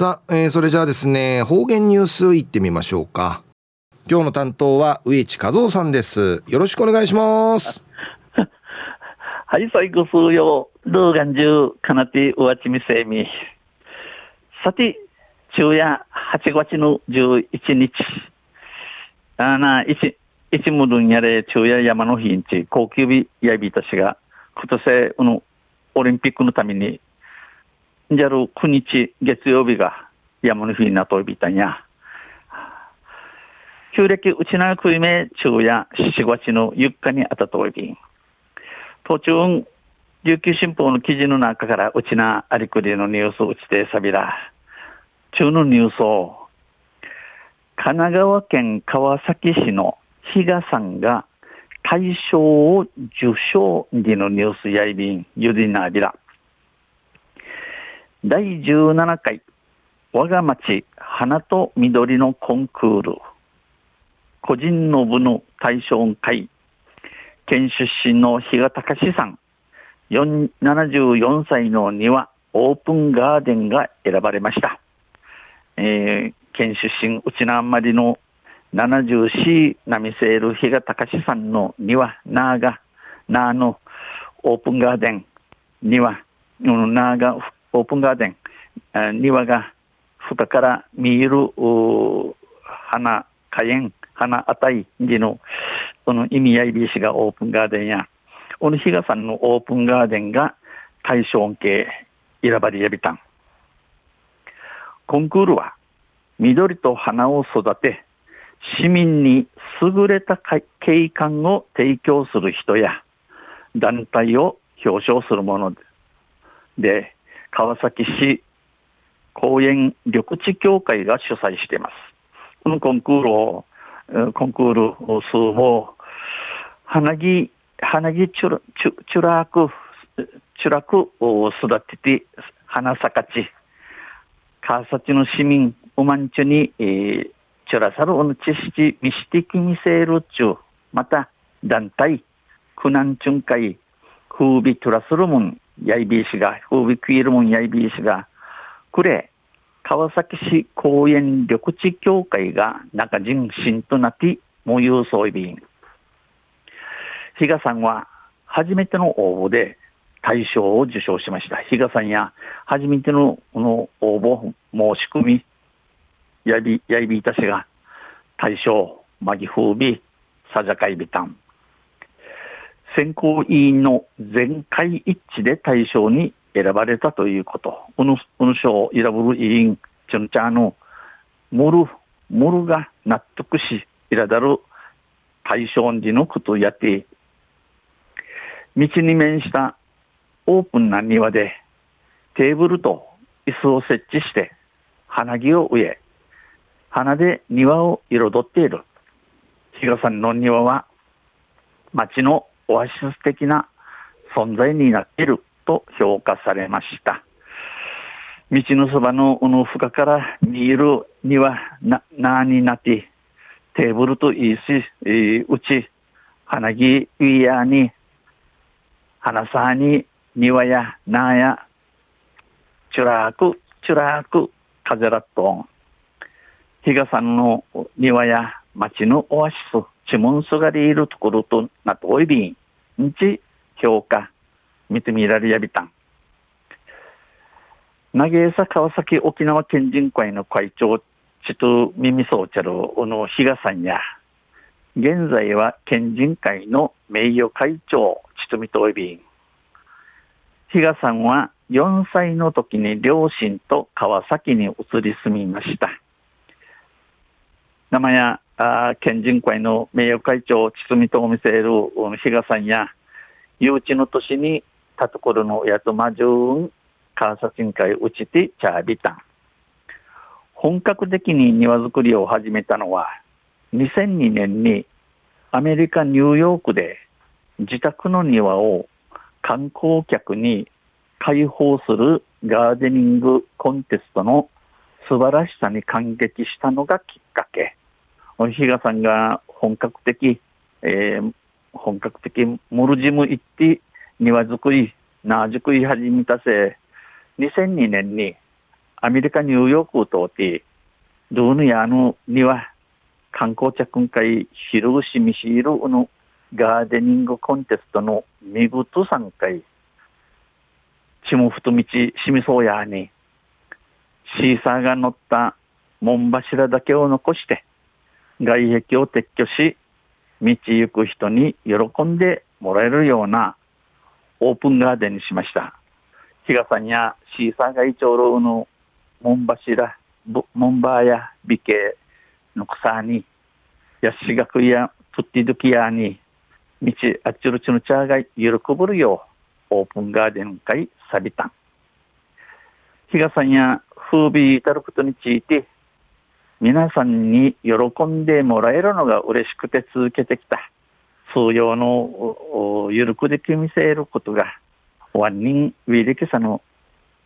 さあ、えー、それじゃあですね、方言ニュースいってみましょうか。今日の担当は植地和夫さんです。よろしくお願いします。はい、最後数曜、ルーガンジュかなてうわちみせみ。さて、昼夜8月の11日。あな、一、一無分やれ昼夜山の日んち、高級日やびたしが、今年、この、オリンピックのために、じゃる9日月曜日が山の日になといびたんや。旧暦うちなくいめ昼夜7月の4日にあたといびん。途中、琉球新報の記事の中からうちなありくりのニュースを打ちてさびら。中のニュースを、神奈川県川崎市の比嘉さんが大賞を受賞でのニュースやいびん、ゆりなびら。第17回我が町花と緑のコンクール。個人の部の対象会。県出身の比嘉隆さん。74歳の庭オープンガーデンが選ばれました、えー、県出身内なまりの74波セール比嘉隆さんの庭なーがなーのオープンガーデン庭なーがオープンガーデン、庭が深から見える花、花園、花あたいでの、その意味合いびしがオープンガーデンや、この日賀さんのオープンガーデンが対象系選ばれやびたん。コンクールは緑と花を育て、市民に優れた景観を提供する人や団体を表彰するもので、川崎市公園緑地協会が主催しています。このコンクールを、コンクール数を、花木、花木チュラ、チュチュラク、チュラクを育てて、花咲かち、川崎の市民、おまんちゅに、えー、チュラサルオの知識、ミスティキミセールチュ、また、団体、苦難巡回、風美トラスルムン、やいびいしが、風美クイルモンやいびいしが、くれ、川崎市公園緑地協会が中人心となって、もゆうそういびん。比嘉さんは初めての応募で大賞を受賞しました。比嘉さんや初めてのの応募申し込み、やいび、やいびいたしが大賞、まぎ風美、さじゃかいびたん。選考委員の全会一致で対象に選ばれたということ。この、この賞を選ぶ委員、ちょんちゃの、モル、モルが納得し、いらだる対象時のことをやって、道に面したオープンな庭で、テーブルと椅子を設置して、花木を植え、花で庭を彩っている。比嘉さんの庭は、町のオアシス的な存在になっていると評価されました。道のそばのの深から見えるにはな、なになって、テーブルといいし、えー、うち、花木ウィアに、花さに庭やなや、チュラーク、チュラーク、風らっと、比嘉さんの庭や町のオアシス、チモンスがりいるところとなっておいびん、日評価見てみられやびたん。投げ餌川崎沖縄県人会の会長、ちと耳そうちゃる小野比嘉さんや、現在は県人会の名誉会長、ちとみといびん。比嘉さんは4歳の時に両親と川崎に移り住みました。名前や県人会の名誉会長、堤と見せる比嘉さんや、誘致の年にたところのやとまじゅうん、川崎会うちてチャービタン。本格的に庭作りを始めたのは、2002年にアメリカ・ニューヨークで自宅の庭を観光客に開放するガーデニングコンテストの素晴らしさに感激したのがきっかけ。比嘉さんが本格的、えー、本格的モルジム行って庭作り、縄作り始めたせ、2002年にアメリカニューヨークとて、ドゥーヌヤのには、観光客会、ヒルシミシールのガーデニングコンテストの見事参回、ちもふと道しみそうやに、シーサーが乗った門柱だけを残して、外壁を撤去し、道行く人に喜んでもらえるようなオープンガーデンにしました。日傘にやシーサーがイチョウロウの門柱、門バーや美形の草に、ヤシガクやプッティドキヤに、道あっちるちのチャーが喜ぶるよう、オープンガーデン会サビタン。日傘にや風靡至ることについて、皆さんに喜んでもらえるのが嬉しくて続けてきた。通用のゆるくでき見せることが、ワンニンウィリケサの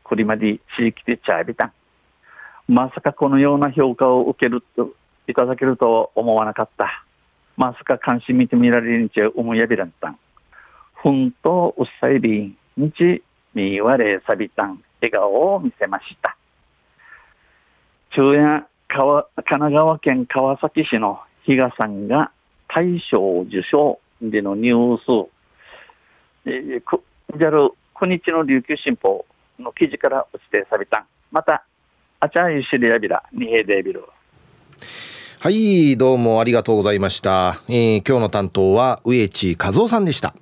これまで地域でチャービタン。まさかこのような評価を受けると、いただけるとは思わなかった。まさか関心見てみられるにちゃ思いやびらんたん。ふんとうっさいびんにちみわれさびたん。笑顔を見せました。昼夜神奈川県川崎市の比嘉さんが大賞受賞でのニュース、えー、くじゃる9日の琉球新報の記事から落ちてさびたん。また、あちゃいしりやびら、にへでびる。はい、どうもありがとうございました。えー、今日の担当は植地和夫さんでした。